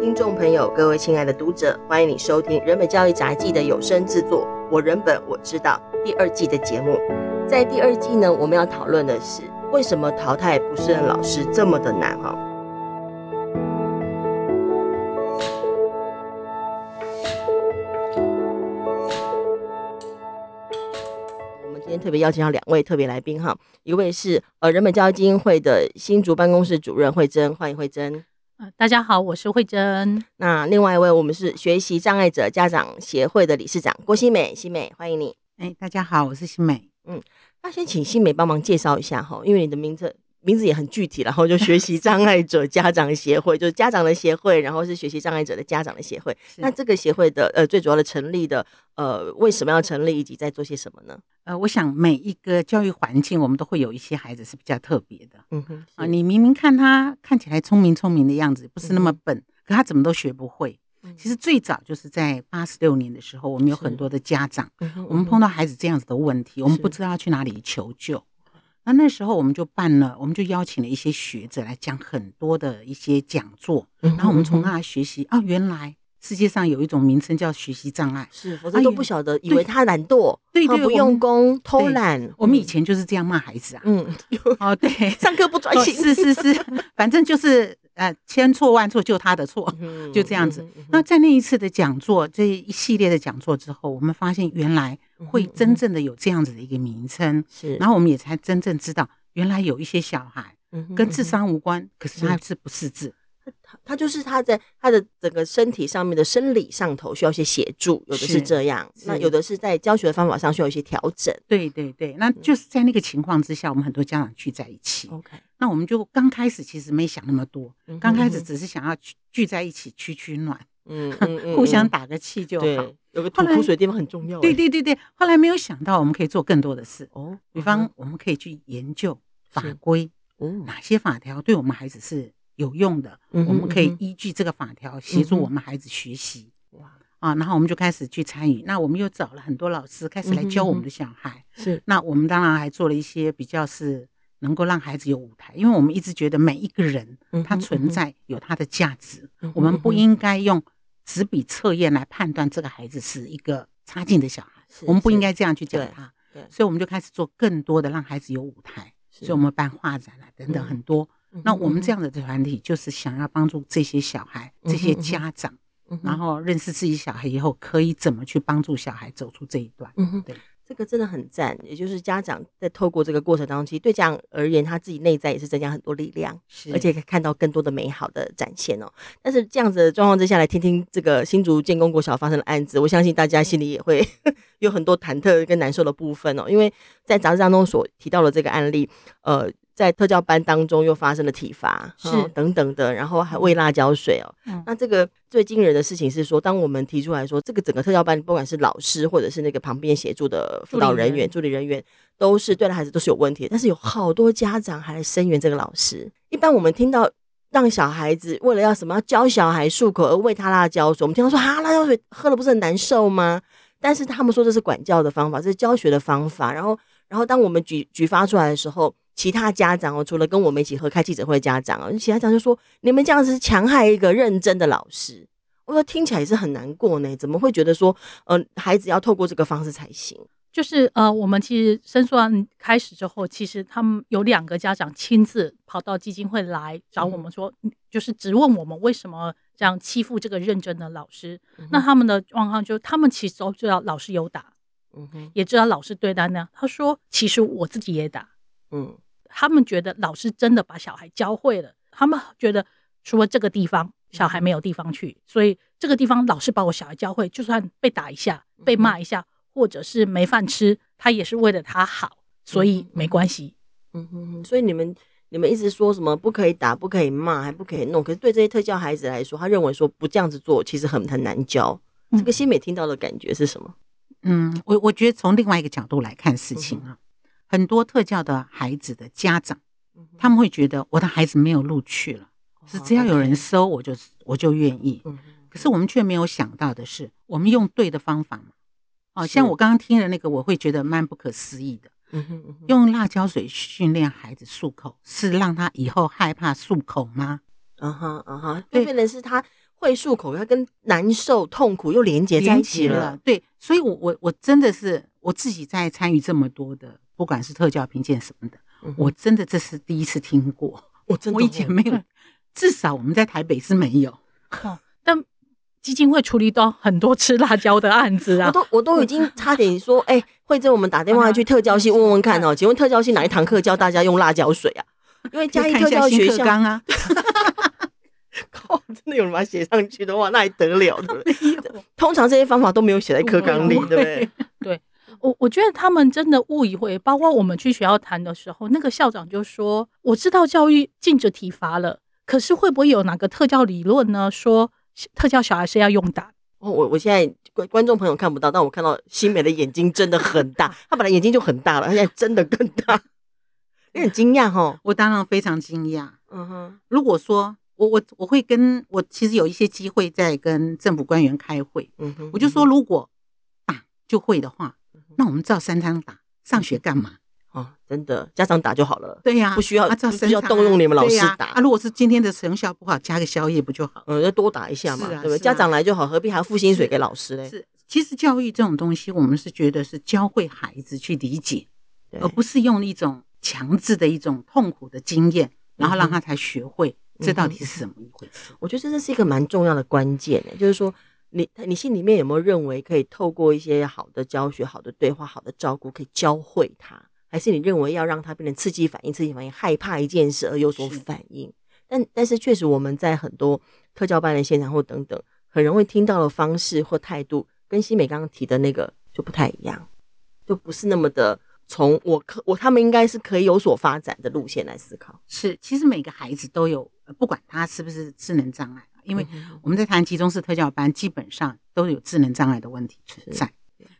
听众朋友，各位亲爱的读者，欢迎你收听人本教育杂记的有声制作《我人本我知道》第二季的节目。在第二季呢，我们要讨论的是为什么淘汰不适任老师这么的难哈。我们今天特别邀请到两位特别来宾哈，一位是呃人本教育基金会的新竹办公室主任惠珍，欢迎惠贞。大家好，我是慧珍。那另外一位，我们是学习障碍者家长协会的理事长郭新美，新美欢迎你。哎，大家好，我是新美。嗯，那先请新美帮忙介绍一下哈，因为你的名字。名字也很具体，然后就学习障碍者家长协会，就是家长的协会，然后是学习障碍者的家长的协会。那这个协会的呃最主要的成立的呃为什么要成立，以及在做些什么呢？呃，我想每一个教育环境，我们都会有一些孩子是比较特别的。嗯哼，啊，你明明看他看起来聪明聪明的样子，不是那么笨，嗯、可他怎么都学不会。其实最早就是在八十六年的时候，我们有很多的家长，我们碰到孩子这样子的问题，我们不知道要去哪里求救。那那时候我们就办了，我们就邀请了一些学者来讲很多的一些讲座，然后我们从那学习啊，原来世界上有一种名称叫学习障碍，是否则都不晓得，以为他懒惰，对对，不用功，偷懒。我们以前就是这样骂孩子啊，嗯，哦对，上课不专心，是是是，反正就是呃千错万错就他的错，就这样子。那在那一次的讲座，这一系列的讲座之后，我们发现原来。会真正的有这样子的一个名称，是，然后我们也才真正知道，原来有一些小孩，跟智商无关，可是他是不识字，他他就是他在他的整个身体上面的生理上头需要一些协助，有的是这样，那有的是在教学的方法上需要一些调整，对对对，那就是在那个情况之下，我们很多家长聚在一起，OK，那我们就刚开始其实没想那么多，刚开始只是想要聚聚在一起取取暖。嗯，互相打个气就好。有个吐苦水的地方很重要。对对对对，后来没有想到我们可以做更多的事哦，比方我们可以去研究法规，哪些法条对我们孩子是有用的，我们可以依据这个法条协助我们孩子学习。哇啊，然后我们就开始去参与。那我们又找了很多老师开始来教我们的小孩。是，那我们当然还做了一些比较是。能够让孩子有舞台，因为我们一直觉得每一个人他存在有他的价值，我们不应该用纸笔测验来判断这个孩子是一个差劲的小孩，我们不应该这样去教他。所以我们就开始做更多的让孩子有舞台，所以我们办画展啊等等很多。那我们这样的团体就是想要帮助这些小孩、这些家长，然后认识自己小孩以后可以怎么去帮助小孩走出这一段。嗯对。这个真的很赞，也就是家长在透过这个过程当中，其实对家长而言，他自己内在也是增加很多力量，是而且可以看到更多的美好的展现哦。但是这样子的状况之下，来听听这个新竹建功国小发生的案子，我相信大家心里也会 有很多忐忑跟难受的部分哦。因为在杂志当中所提到的这个案例，呃。在特教班当中又发生了体罚，是等等的，然后还喂辣椒水哦。嗯、那这个最惊人的事情是说，当我们提出来说，这个整个特教班不管是老师或者是那个旁边协助的辅导人员、助理人员，都是对的孩子都是有问题的。但是有好多家长还来声援这个老师。一般我们听到让小孩子为了要什么要教小孩漱口而喂他辣椒水，我们听到说啊，辣椒水喝了不是很难受吗？但是他们说这是管教的方法，这是教学的方法。然后，然后当我们举举发出来的时候。其他家长哦，除了跟我们一起合开记者会的家长哦，其他家长就说：“你们这样子是强害一个认真的老师。”我说听起来也是很难过呢，怎么会觉得说，呃，孩子要透过这个方式才行？就是呃，我们其实申诉案开始之后，其实他们有两个家长亲自跑到基金会来找我们说，嗯、就是质问我们为什么这样欺负这个认真的老师。嗯、那他们的状况就，他们其实都知道老师有打，嗯哼，也知道老师对待那样。他说：“其实我自己也打，嗯。”他们觉得老师真的把小孩教会了，他们觉得除了这个地方，小孩没有地方去，所以这个地方老师把我小孩教会，就算被打一下、被骂一下，或者是没饭吃，他也是为了他好，所以没关系。嗯哼，所以你们你们一直说什么不可以打、不可以骂、还不可以弄，可是对这些特教孩子来说，他认为说不这样子做其实很很难教。这个新美听到的感觉是什么？嗯，我我觉得从另外一个角度来看事情啊。很多特教的孩子的家长，他们会觉得我的孩子没有录取了，是只要有人收我就我就愿意。可是我们却没有想到的是，我们用对的方法嘛。哦，像我刚刚听的那个，我会觉得蛮不可思议的。用辣椒水训练孩子漱口，是让他以后害怕漱口吗？嗯哼嗯哼，对，变成是他会漱口，他跟难受、痛苦又连接在一起了。对，所以我我我真的是我自己在参与这么多的，不管是特教评鉴什么的，嗯、我真的这是第一次听过。我真的我以前没有，至少我们在台北是没有。哦、但基金会处理到很多吃辣椒的案子啊，我都我都已经差点说，哎、欸，惠珍，我们打电话去特教系问问看哦，请问特教系哪一堂课教大家用辣椒水啊？因为嘉义特教学校啊，靠，真的有人把它写上去的话，那还得了？对不对？通常这些方法都没有写在课纲里，对不对？对，我我觉得他们真的误以为，包括我们去学校谈的时候，那个校长就说：“我知道教育禁止体罚了，可是会不会有哪个特教理论呢？说特教小孩是要用打？”哦，我我现在观观众朋友看不到，但我看到新美的眼睛真的很大，他本来眼睛就很大了，他现在真的更大。你很惊讶哈，我当然非常惊讶。嗯哼，如果说我我我会跟我其实有一些机会在跟政府官员开会，嗯哼，我就说如果打就会的话，那我们照三餐打，上学干嘛？哦，真的，家长打就好了。对呀，不需要不需要动用你们老师打。啊，如果是今天的成效不好，加个宵夜不就好？嗯，要多打一下嘛，对不对？家长来就好，何必还要付薪水给老师嘞？是，其实教育这种东西，我们是觉得是教会孩子去理解，而不是用一种。强制的一种痛苦的经验，然后让他才学会这到底是什么一回事。我觉得这是一个蛮重要的关键，就是说，你你心里面有没有认为可以透过一些好的教学、好的对话、好的照顾，可以教会他？还是你认为要让他变成刺激反应、刺激反应，害怕一件事而有所反应？但但是确实我们在很多特教班的现场或等等，很容易听到的方式或态度，跟西美刚刚提的那个就不太一样，就不是那么的。从我可我他们应该是可以有所发展的路线来思考。是，其实每个孩子都有，不管他是不是智能障碍，因为我们在谈集中式特教班，基本上都有智能障碍的问题存在。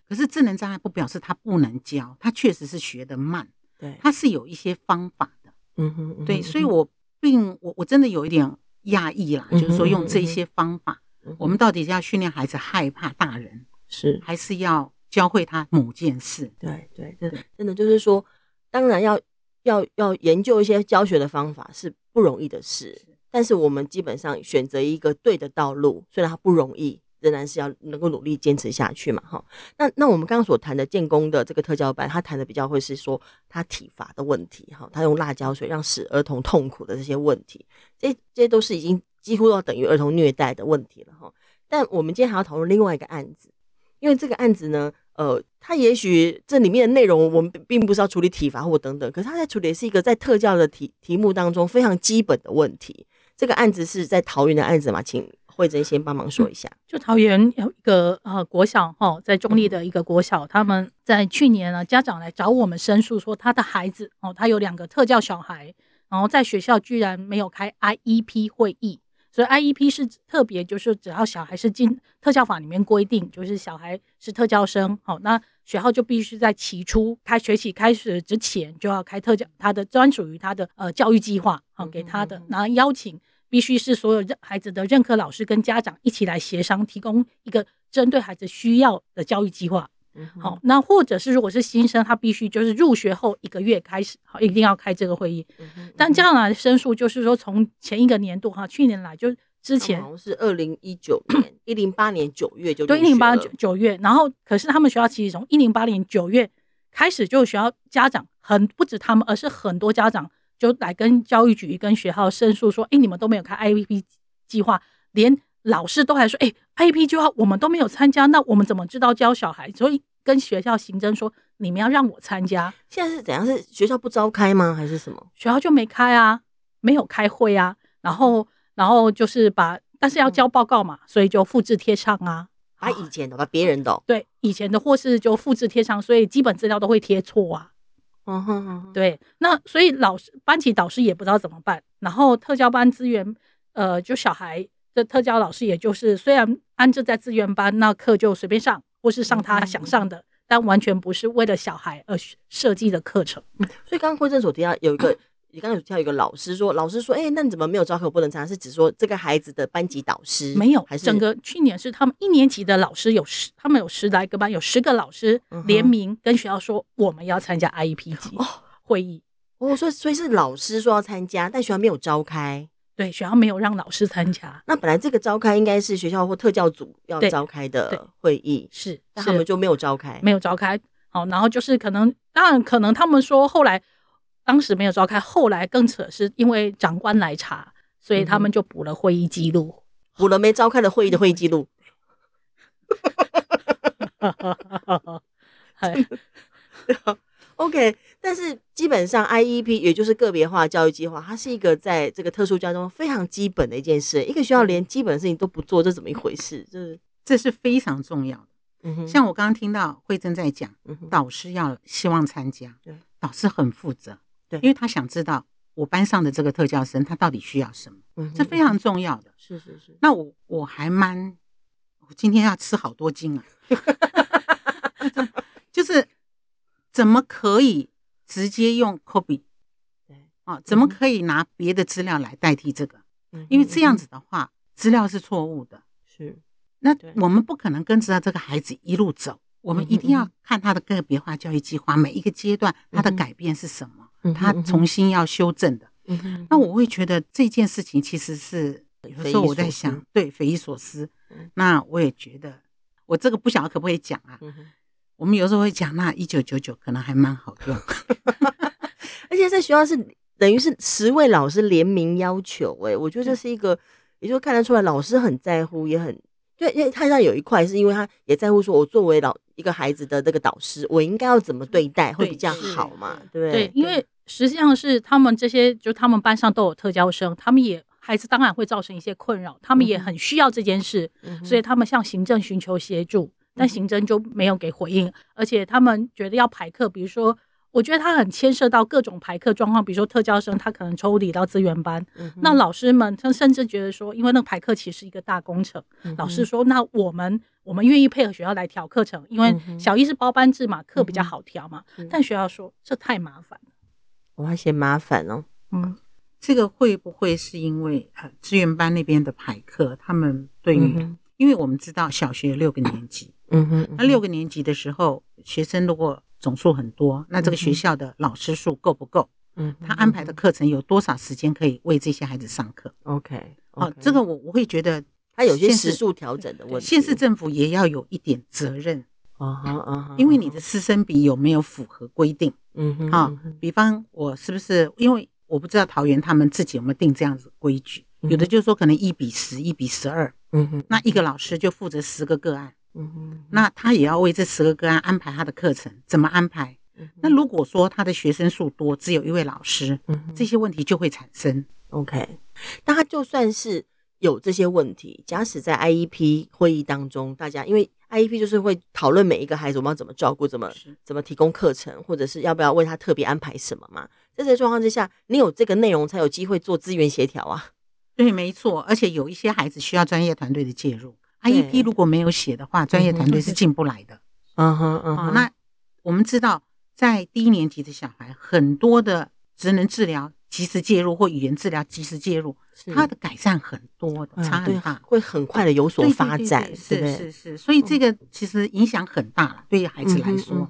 可是智能障碍不表示他不能教，他确实是学得慢。对，他是有一些方法的。嗯哼，对，所以我并我我真的有一点讶异啦，就是说用这些方法，我们到底是要训练孩子害怕大人，是还是要？教会他某件事，对对对，真的就是说，当然要要要研究一些教学的方法是不容易的事，但是我们基本上选择一个对的道路，虽然它不容易，仍然是要能够努力坚持下去嘛，哈。那那我们刚刚所谈的建功的这个特教班，他谈的比较会是说他体罚的问题，哈，他用辣椒水让使儿童痛苦的这些问题，这这些都是已经几乎要等于儿童虐待的问题了，哈。但我们今天还要讨论另外一个案子。因为这个案子呢，呃，他也许这里面的内容我们并不是要处理体罚或等等，可是他在处理的是一个在特教的题题目当中非常基本的问题。这个案子是在桃园的案子嘛？请惠珍先帮忙说一下。就桃园有一个呃国小哈、哦，在中立的一个国小，他们在去年呢，家长来找我们申诉说，他的孩子哦，他有两个特教小孩，然后在学校居然没有开 IEP 会议。所以 IEP 是特别，就是只要小孩是进特教法里面规定，就是小孩是特教生，好，那学校就必须在起初开学期开始之前就要开特教，他的专属于他的呃教育计划，好给他的，然后邀请必须是所有认孩子的任课老师跟家长一起来协商，提供一个针对孩子需要的教育计划。好，那或者是如果是新生，他必须就是入学后一个月开始，好，一定要开这个会议。但这样来申诉，就是说从前一个年度哈，去年来就之前好像是二零一九年 一零八年九月就对一零八九九月，然后可是他们学校其实从一零八年九月开始就学校家长很不止他们，而是很多家长就来跟教育局跟学校申诉说，哎，你们都没有开 IEP 计划，连。老师都还说，哎，IEP 计划我们都没有参加，那我们怎么知道教小孩？所以跟学校行政说，你们要让我参加。现在是怎样？是学校不召开吗？还是什么？学校就没开啊，没有开会啊。然后，然后就是把，但是要交报告嘛，嗯、所以就复制贴上啊。把以前的，把别人的，对，以前的或是就复制贴上，所以基本资料都会贴错啊。嗯哼哼，对。那所以老师、班级导师也不知道怎么办。然后特教班资源，呃，就小孩。的特教老师也就是虽然安置在资源班，那课就随便上，或是上他想上的，嗯、但完全不是为了小孩而设计的课程。嗯、所以刚刚惠贞所提到有一个，你刚刚有提到一个老师说，老师说，哎、欸，那你怎么没有招考不能参加？是指说这个孩子的班级导师没有？还是整个去年是他们一年级的老师有十，他们有十来个班，有十个老师联名跟学校说我们要参加 IEP 级 会议。哦，所以所以是老师说要参加，但学校没有召开。对，学校没有让老师参加。那本来这个召开应该是学校或特教组要召开的会议，是，但他们就没有召开，没有召开。好，然后就是可能，当然可能他们说后来当时没有召开，后来更扯是因为长官来查，所以他们就补了会议记录，补了没召开的会议的会议记录。哈哈哈哈哈，OK，但是基本上 IEP 也就是个别化教育计划，它是一个在这个特殊教育中非常基本的一件事。一个学校连基本的事情都不做，这怎么一回事？这是这是非常重要的。嗯哼，像我刚刚听到惠珍在讲，导师要希望参加，对，导师很负责，对，因为他想知道我班上的这个特教生他到底需要什么，嗯，这非常重要的。是是是，那我我还蛮，我今天要吃好多斤啊。就是怎么可以直接用 copy？对啊，怎么可以拿别的资料来代替这个？嗯，因为这样子的话，资料是错误的。是，那我们不可能跟着这个孩子一路走，我们一定要看他的个别化教育计划，每一个阶段他的改变是什么，他重新要修正的。嗯，那我会觉得这件事情其实是有时候我在想，对，匪夷所思。那我也觉得。我这个不晓得可不可以讲啊？嗯、哼我们有时候会讲，那一九九九可能还蛮好用，而且在学校是等于是十位老师联名要求，哎，我觉得这是一个，也就看得出来老师很在乎，也很对，因为他上有一块是因为他也在乎，说我作为老一个孩子的这个导师，我应该要怎么对待会比较好嘛？对，对，因为实际上是他们这些，就他们班上都有特教生，他们也。孩子当然会造成一些困扰，他们也很需要这件事，嗯、所以他们向行政寻求协助，嗯、但行政就没有给回应，而且他们觉得要排课，比如说，我觉得他很牵涉到各种排课状况，比如说特教生他可能抽离到资源班，嗯、那老师们他甚至觉得说，因为那个排课其实是一个大工程，嗯、老师说，那我们我们愿意配合学校来调课程，因为小一是包班制嘛，课比较好调嘛，嗯、但学校说这太麻烦了，我还嫌麻烦哦，嗯。这个会不会是因为呃资源班那边的排课，他们对于，嗯、因为我们知道小学有六个年级，嗯哼，嗯哼，那六个年级的时候，学生如果总数很多，那这个学校的老师数够不够？嗯，他安排的课程有多少时间可以为这些孩子上课？OK，哦，这个我我会觉得他有些时数调整的问题，县市政府也要有一点责任啊哈啊，因为你的师生比有没有符合规定？嗯哼，啊，比方我是不是因为。我不知道桃园他们自己有没有定这样子规矩，有的就是说可能一比十，一比十二，嗯哼，那一个老师就负责十个个案，嗯哼，那他也要为这十个个案安排他的课程，怎么安排？那如果说他的学生数多，只有一位老师，嗯，这些问题就会产生。OK，那他就算是有这些问题，假使在 IEP 会议当中，大家因为。IEP 就是会讨论每一个孩子我们要怎么照顾，怎么怎么提供课程，或者是要不要为他特别安排什么嘛？在这个状况之下，你有这个内容才有机会做资源协调啊。对，没错，而且有一些孩子需要专业团队的介入。IEP 如果没有写的话，专业团队是进不来的。嗯哼嗯哼。那我们知道，在低年级的小孩，很多的职能治疗。及时介入或语言治疗及时介入，他的改善很多的，差很大，会很快的有所发展，是是是，所以这个其实影响很大了，对于孩子来说。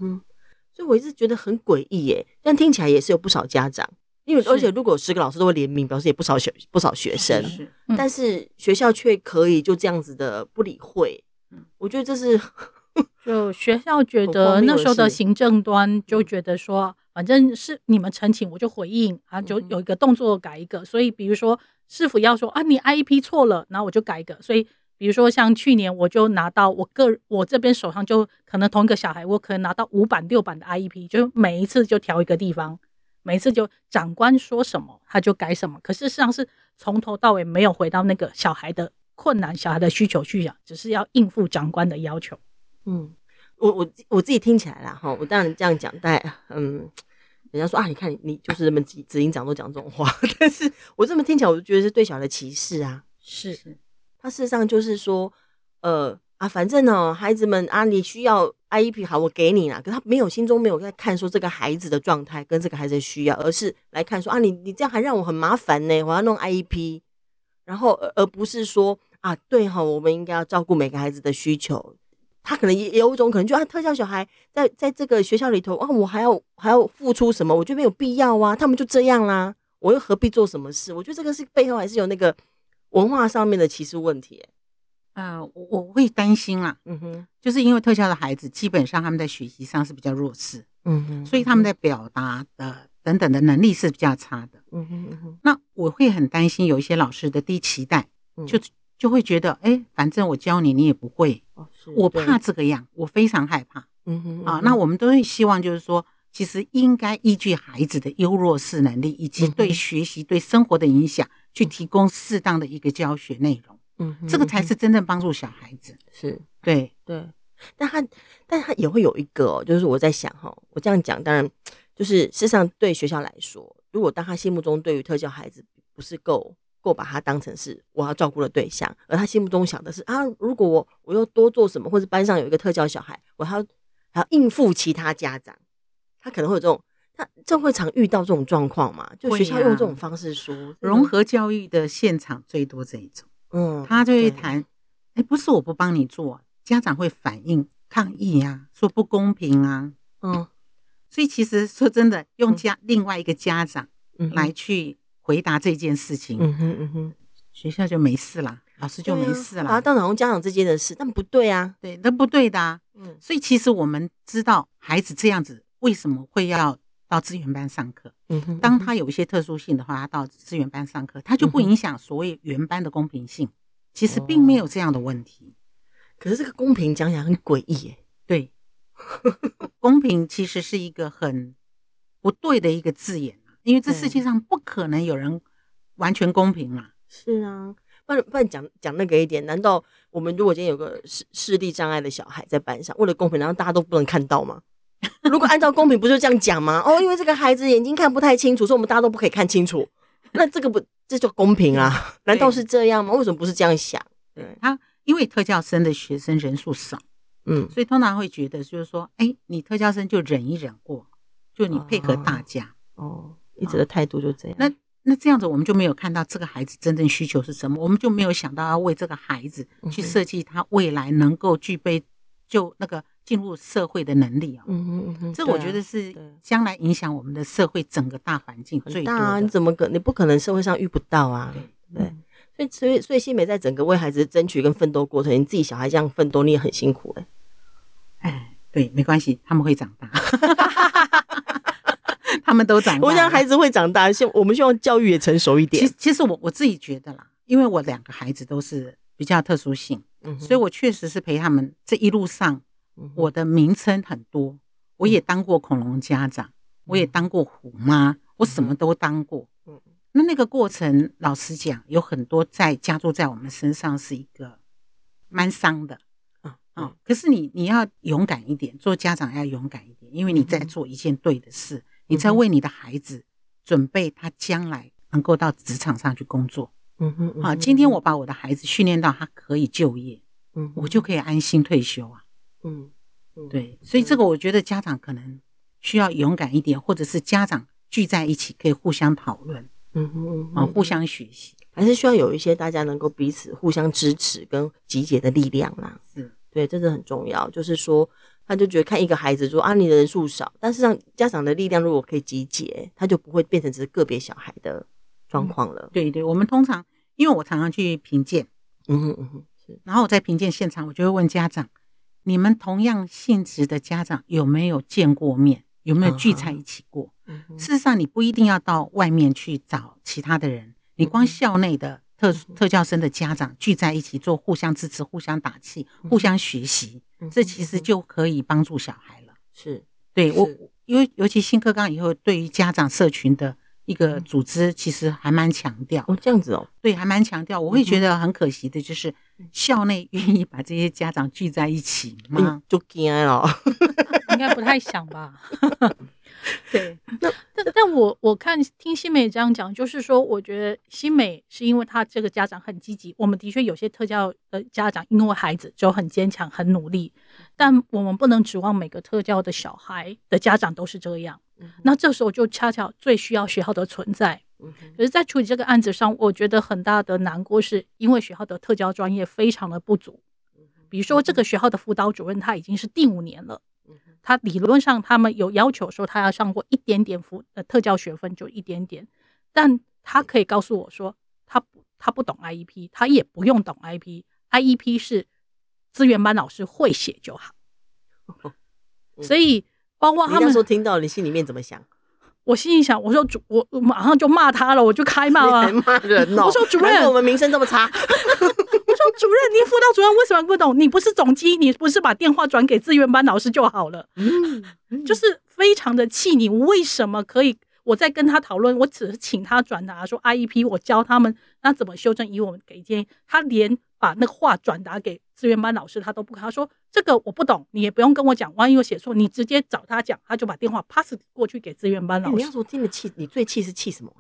所以我一直觉得很诡异耶，但听起来也是有不少家长，因为而且如果十个老师都会联名，表示也不少学不少学生，但是学校却可以就这样子的不理会，我觉得这是 就学校觉得那时候的行政端就觉得说。反正是你们陈情，我就回应啊，就有一个动作改一个。所以比如说市府要说啊，你 IEP 错了，然后我就改一个。所以比如说像去年，我就拿到我个我这边手上就可能同一个小孩，我可能拿到五版六版的 IEP，就每一次就调一个地方，每次就长官说什么他就改什么。可是实际上是从头到尾没有回到那个小孩的困难、小孩的需求去讲，只是要应付长官的要求。嗯。我我我自己听起来啦，哈，我当然这样讲，但嗯，人家说啊，你看你就是这么执执行长都讲这种话，但是我这么听起来，我就觉得是对小孩的歧视啊。是，他事实上就是说，呃啊，反正呢，孩子们啊，你需要 IEP 好，我给你啦。可他没有心中没有在看说这个孩子的状态跟这个孩子的需要，而是来看说啊，你你这样还让我很麻烦呢，我要弄 IEP，然后而而不是说啊，对哈，我们应该要照顾每个孩子的需求。他可能也有一种可能，就啊，特教小孩在在这个学校里头啊，我还要还要付出什么？我觉得没有必要啊。他们就这样啦，我又何必做什么事？我觉得这个是背后还是有那个文化上面的歧视问题。呃，我我会担心啦，嗯哼，就是因为特教的孩子基本上他们在学习上是比较弱势，嗯哼，所以他们在表达的等等的能力是比较差的，嗯哼嗯哼。那我会很担心有一些老师的低期待，就就会觉得，哎，反正我教你你也不会，我怕这个样，我非常害怕，嗯哼啊。那我们都会希望就是说，其实应该依据孩子的优弱势能力以及对学习对生活的影响，去提供适当的一个教学内容。嗯，这个才是真正帮助小孩子。是，对对，但他，但他也会有一个、哦，就是我在想哈，我这样讲，当然就是事实上对学校来说，如果当他心目中对于特教孩子不是够够把他当成是我要照顾的对象，而他心目中想的是啊，如果我我又多做什么，或者班上有一个特教小孩，我还要还要应付其他家长，他可能会有这种，他这会常遇到这种状况嘛？就学校用这种方式说，啊、融合教育的现场最多这一种。嗯，他就会谈，哎、欸，不是我不帮你做，家长会反映抗议啊，说不公平啊，嗯，所以其实说真的，用家、嗯、另外一个家长来去回答这件事情，嗯哼嗯哼，学校就没事了，老师就没事了，啊，当然用家长之间的事，但不对啊，对，那不对的，啊，嗯，所以其实我们知道孩子这样子为什么会要。到资源班上课，嗯哼，当他有一些特殊性的话，他到资源班上课，他就不影响所谓原班的公平性。其实并没有这样的问题。可是这个公平讲起来很诡异耶。对，公平其实是一个很不对的一个字眼，因为这世界上不可能有人完全公平嘛。是啊，不然不然讲讲那个一点，难道我们如果今天有个视视力障碍的小孩在班上，为了公平，然后大家都不能看到吗？如果按照公平，不就这样讲吗？哦，因为这个孩子眼睛看不太清楚，所以我们大家都不可以看清楚。那这个不，这就公平啊？难道是这样吗？为什么不是这样想？对他，因为特教生的学生人数少，嗯，所以通常会觉得就是说，哎，你特教生就忍一忍过，就你配合大家。哦，哦，一直的态度就这样。那那这样子，我们就没有看到这个孩子真正需求是什么，我们就没有想到要为这个孩子去设计他未来能够具备就那个。进入社会的能力啊，嗯嗯嗯哼，这我觉得是将来影响我们的社会整个大环境最大啊。你怎么可你不可能社会上遇不到啊？对，所以所以所以欣美在整个为孩子争取跟奋斗过程，你自己小孩这样奋斗，你也很辛苦哎。哎，对，没关系，他们会长大，他们都长大。我想孩子会长大，希我们希望教育也成熟一点。其其实我我自己觉得啦，因为我两个孩子都是比较特殊性，嗯，所以我确实是陪他们这一路上。我的名称很多，我也当过恐龙家长，我也当过虎妈，我什么都当过。那那个过程，老实讲，有很多在加注在我们身上，是一个蛮伤的。啊，可是你你要勇敢一点，做家长要勇敢一点，因为你在做一件对的事，你在为你的孩子准备他将来能够到职场上去工作。嗯嗯。好，今天我把我的孩子训练到他可以就业，嗯，我就可以安心退休啊。嗯，对，所以这个我觉得家长可能需要勇敢一点，或者是家长聚在一起可以互相讨论，嗯嗯嗯，互相学习，还是需要有一些大家能够彼此互相支持跟集结的力量啦。是，对，这是很重要。就是说，他就觉得看一个孩子说啊，你的人数少，但是让家长的力量如果可以集结，他就不会变成只是个别小孩的状况了。对对，我们通常因为我常常去评鉴，嗯哼嗯哼，是，然后我在评鉴现场，我就会问家长。你们同样性质的家长有没有见过面？有没有聚在一起过？嗯、事实上，你不一定要到外面去找其他的人，你光校内的特特教生的家长聚在一起做互相支持、互相打气、互相学习，这其实就可以帮助小孩了。是，对我，因为尤其新课纲以后，对于家长社群的。一个组织其实还蛮强调哦，这样子哦，对，还蛮强调。我会觉得很可惜的就是校内愿意把这些家长聚在一起吗？就惊了，应该不太想吧。对，那但但我我看听新美这样讲，就是说，我觉得新美是因为他这个家长很积极。我们的确有些特教的家长，因为孩子就很坚强、很努力，但我们不能指望每个特教的小孩的家长都是这样。那这时候就恰巧最需要学校的存在。可是，在处理这个案子上，我觉得很大的难过是因为学校的特教专业非常的不足。比如说，这个学校的辅导主任他已经是第五年了。他理论上，他们有要求说他要上过一点点辅呃特教学分，就一点点。但他可以告诉我说，他不他不懂 IEP，他也不用懂 IEP，IEP 是资源班老师会写就好。所以包括他们说听到，你心里面怎么想？我心里想，我说主，我我马上就骂他了，我就开骂了，骂人哦。我说主任，我们名声这么差。我说主任，你辅导主任为什么不懂？你不是总机，你不是把电话转给志愿班老师就好了？嗯，就是非常的气你，为什么可以？我在跟他讨论，我只是请他转达说 IEP，我教他们那怎么修正，以我们给建议，他连把那个话转达给资源班老师，他都不，他说这个我不懂，你也不用跟我讲，万一我写错，你直接找他讲，他就把电话 pass 过去给资源班老师。你要说真的气，你最气是气什么？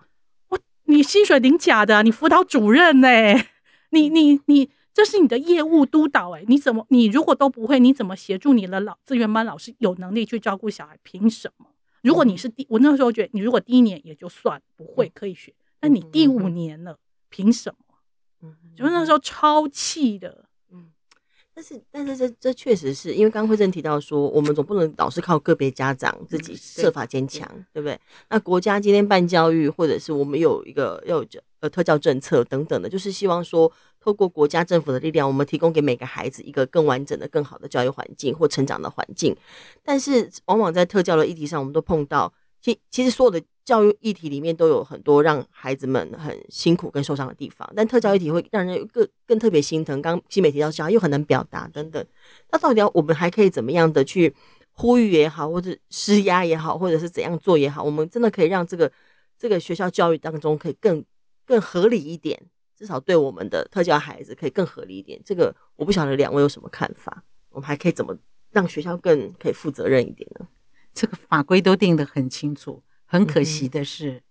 我你薪水领假的，你辅导主任呢、欸？你你你，这是你的业务督导哎、欸，你怎么你如果都不会，你怎么协助你的老资源班老师有能力去照顾小孩？凭什么？如果你是第，我那时候觉得你如果第一年也就算不会可以学，那你第五年了，凭什么？嗯，就那时候超气的。嗯，但是但是这这确实是因为刚刚惠贞提到说，我们总不能老是靠个别家长自己设法坚强，对不对？那国家今天办教育，或者是我们有一个要有呃特教政策等等的，就是希望说。透过国家政府的力量，我们提供给每个孩子一个更完整的、更好的教育环境或成长的环境。但是，往往在特教的议题上，我们都碰到，其其实所有的教育议题里面都有很多让孩子们很辛苦跟受伤的地方。但特教议题会让人更更特别心疼。刚新美提到小又很难表达等等，那到底要我们还可以怎么样的去呼吁也好，或者施压也好，或者是怎样做也好，我们真的可以让这个这个学校教育当中可以更更合理一点。至少对我们的特教孩子可以更合理一点，这个我不晓得两位有什么看法？我们还可以怎么让学校更可以负责任一点呢？这个法规都定得很清楚，很可惜的是，嗯、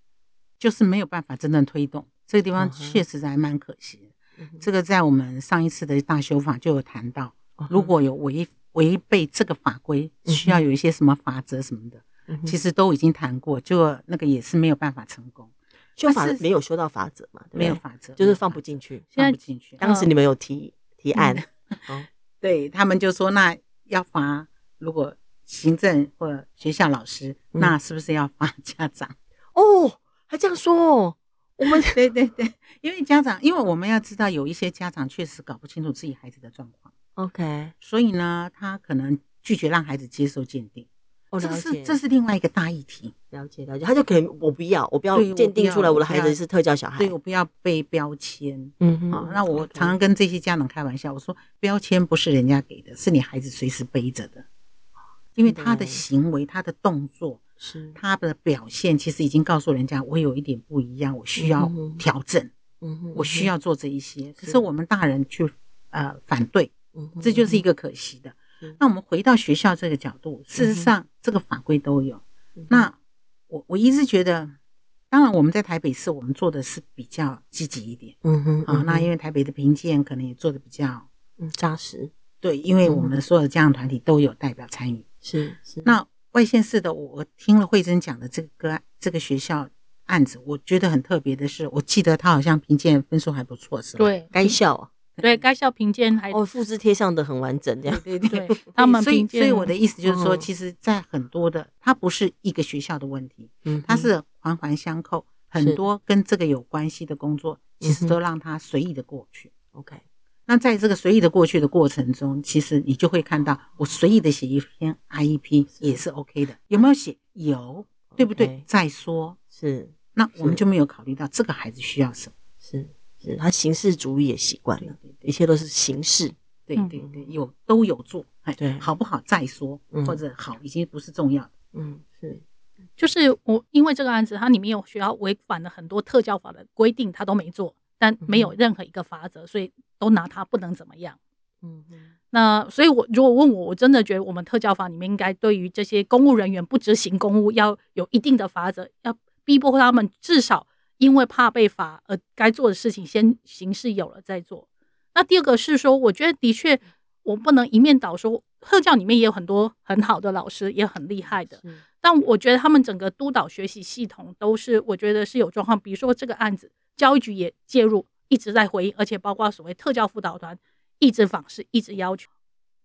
就是没有办法真正推动。这个地方确实还蛮可惜的。嗯、这个在我们上一次的大修法就有谈到，嗯、如果有违违背这个法规，需要有一些什么法则什么的，嗯、其实都已经谈过，就那个也是没有办法成功。修法没有修到法则嘛？没有法则，就是放不进去，放不进去。当时你们有提提案，对他们就说，那要罚，如果行政或学校老师，那是不是要发家长？哦，还这样说哦？我们 对对对，因为家长，因为我们要知道，有一些家长确实搞不清楚自己孩子的状况。OK，所以呢，他可能拒绝让孩子接受鉴定。哦，这是这是另外一个大议题。了解了解，他就可能我不要，我不要鉴定出来我的孩子是特教小孩，对，我不要被标签。嗯哼，好，那我常常跟这些家长开玩笑，我说标签不是人家给的，是你孩子随时背着的，因为他的行为、他的动作、是他的表现，其实已经告诉人家我有一点不一样，我需要调整。嗯哼，我需要做这一些，可是我们大人去呃反对，嗯这就是一个可惜的。那我们回到学校这个角度，事实上这个法规都有。那我我一直觉得，当然我们在台北市，我们做的是比较积极一点。嗯哼，啊，那因为台北的评鉴可能也做的比较嗯扎实。对，因为我们所有的家长团体都有代表参与。是是。那外县市的，我听了慧珍讲的这个这个学校案子，我觉得很特别的是，我记得他好像评鉴分数还不错，是吧？对，该校啊。对，该校评鉴还哦，复制贴上的很完整，这样对对对。他们所以所以我的意思就是说，其实，在很多的，它不是一个学校的问题，嗯，它是环环相扣，很多跟这个有关系的工作，其实都让它随意的过去。OK，那在这个随意的过去的过程中，其实你就会看到，我随意的写一篇 IEP 也是 OK 的，有没有写？有，对不对？再说，是，那我们就没有考虑到这个孩子需要什么？是。是他形式主义也习惯了，对对对，一切都是形式，对对对，有都有做，哎，对，好不好再说，嗯、或者好已经不是重要的，嗯，是，就是我因为这个案子，它里面有学校违反了很多特教法的规定，他都没做，但没有任何一个法则，所以都拿它不能怎么样，嗯，那所以我如果问我，我真的觉得我们特教法里面应该对于这些公务人员不执行公务要有一定的法则，要逼迫他们至少。因为怕被罚，而该做的事情先形式有了再做。那第二个是说，我觉得的确，我不能一面倒说，特教里面也有很多很好的老师，也很厉害的。但我觉得他们整个督导学习系统都是，我觉得是有状况。比如说这个案子，教育局也介入，一直在回应，而且包括所谓特教辅导团一直访视，一直要求。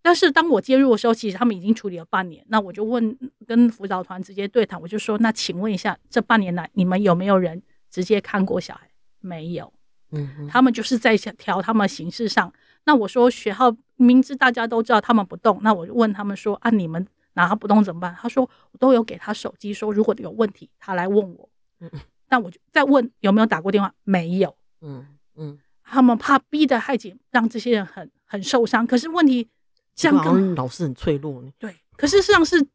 但是当我介入的时候，其实他们已经处理了半年。那我就问，跟辅导团直接对谈，我就说，那请问一下，这半年来你们有没有人？直接看过小孩？没有，嗯哼，他们就是在调他们形式上。那我说学号明知大家都知道他们不动，那我就问他们说啊，你们拿他不动怎么办？他说我都有给他手机，说如果有问题他来问我。嗯，但我就再问有没有打过电话，没有。嗯嗯，他们怕逼得太紧，让这些人很很受伤。可是问题，像老师很脆弱呢。对，可是实际上是。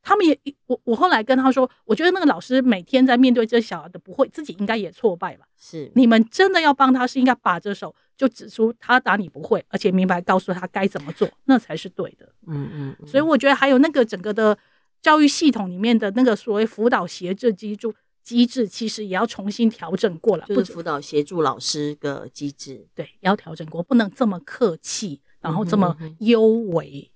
他们也，我我后来跟他说，我觉得那个老师每天在面对这小孩的不会，自己应该也挫败吧。是，你们真的要帮他，是应该把着手就指出他打你不会，而且明白告诉他该怎么做，那才是对的。嗯嗯，嗯。所以我觉得还有那个整个的教育系统里面的那个所谓辅导协助机制机制，其实也要重新调整过了。就是辅导协助老师的机制，对，要调整过，不能这么客气，然后这么优为。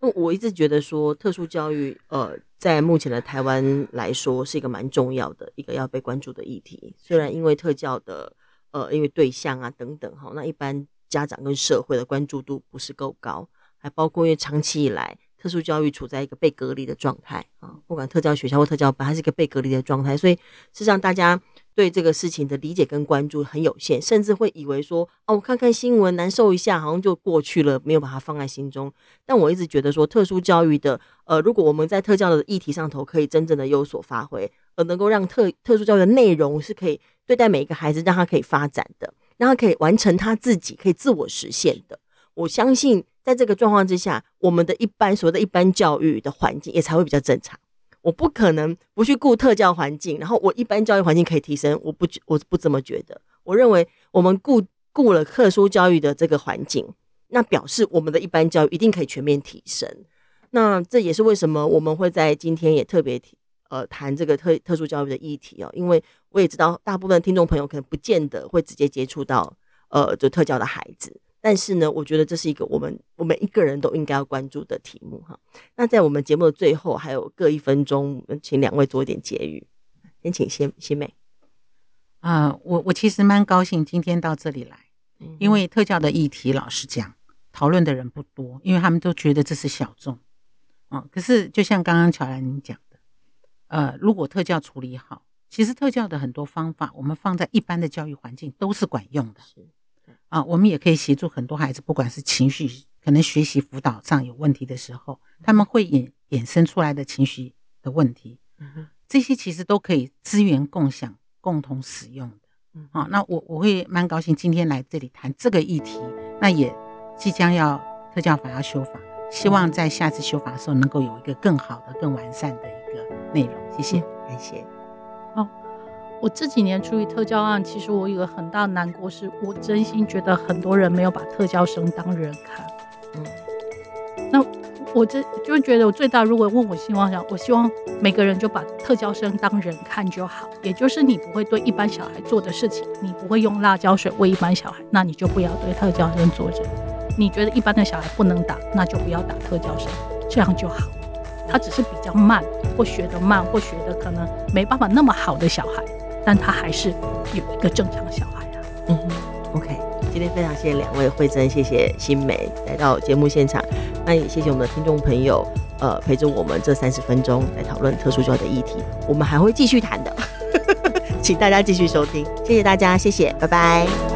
那。我一直觉得说，特殊教育，呃，在目前的台湾来说，是一个蛮重要的一个要被关注的议题。虽然因为特教的，呃，因为对象啊等等，哈，那一般家长跟社会的关注度不是够高，还包括因为长期以来。特殊教育处在一个被隔离的状态啊，不管特教学校或特教班，它是一个被隔离的状态，所以事实上大家对这个事情的理解跟关注很有限，甚至会以为说，哦，我看看新闻，难受一下，好像就过去了，没有把它放在心中。但我一直觉得说，特殊教育的，呃，如果我们在特教的议题上头可以真正的有所发挥，而能够让特特殊教育的内容是可以对待每一个孩子，让他可以发展的，让他可以完成他自己，可以自我实现的，我相信。在这个状况之下，我们的一般所谓的一般教育的环境也才会比较正常。我不可能不去顾特教环境，然后我一般教育环境可以提升，我不我不这么觉得。我认为我们顾顾了特殊教育的这个环境，那表示我们的一般教育一定可以全面提升。那这也是为什么我们会在今天也特别提呃谈这个特特殊教育的议题哦，因为我也知道大部分听众朋友可能不见得会直接接触到呃就特教的孩子。但是呢，我觉得这是一个我们我们一个人都应该要关注的题目哈。那在我们节目的最后，还有各一分钟，请两位做一点结语。先请新新美。啊、呃，我我其实蛮高兴今天到这里来，因为特教的议题，老实讲，讨论的人不多，因为他们都觉得这是小众。哦，可是就像刚刚乔兰你讲的，呃，如果特教处理好，其实特教的很多方法，我们放在一般的教育环境都是管用的。啊，我们也可以协助很多孩子，不管是情绪可能学习辅导上有问题的时候，他们会衍衍生出来的情绪的问题，这些其实都可以资源共享、共同使用的。啊，那我我会蛮高兴今天来这里谈这个议题。那也即将要特教法要修法，希望在下次修法的时候能够有一个更好的、更完善的一个内容。谢谢，感谢。我这几年处理特教案，其实我有个很大的难过，是我真心觉得很多人没有把特教生当人看。嗯，那我这就觉得我最大，如果问我希望想，我希望每个人就把特教生当人看就好。也就是你不会对一般小孩做的事情，你不会用辣椒水喂一般小孩，那你就不要对特教生做人。你觉得一般的小孩不能打，那就不要打特教生，这样就好。他只是比较慢，或学得慢，或学得可能没办法那么好的小孩。但他还是有一个正常的小孩啊。嗯，OK，今天非常谢谢两位慧珍，谢谢新美来到节目现场，那也谢谢我们的听众朋友，呃，陪着我们这三十分钟来讨论特殊教育的议题，我们还会继续谈的，请大家继续收听，谢谢大家，谢谢，拜拜。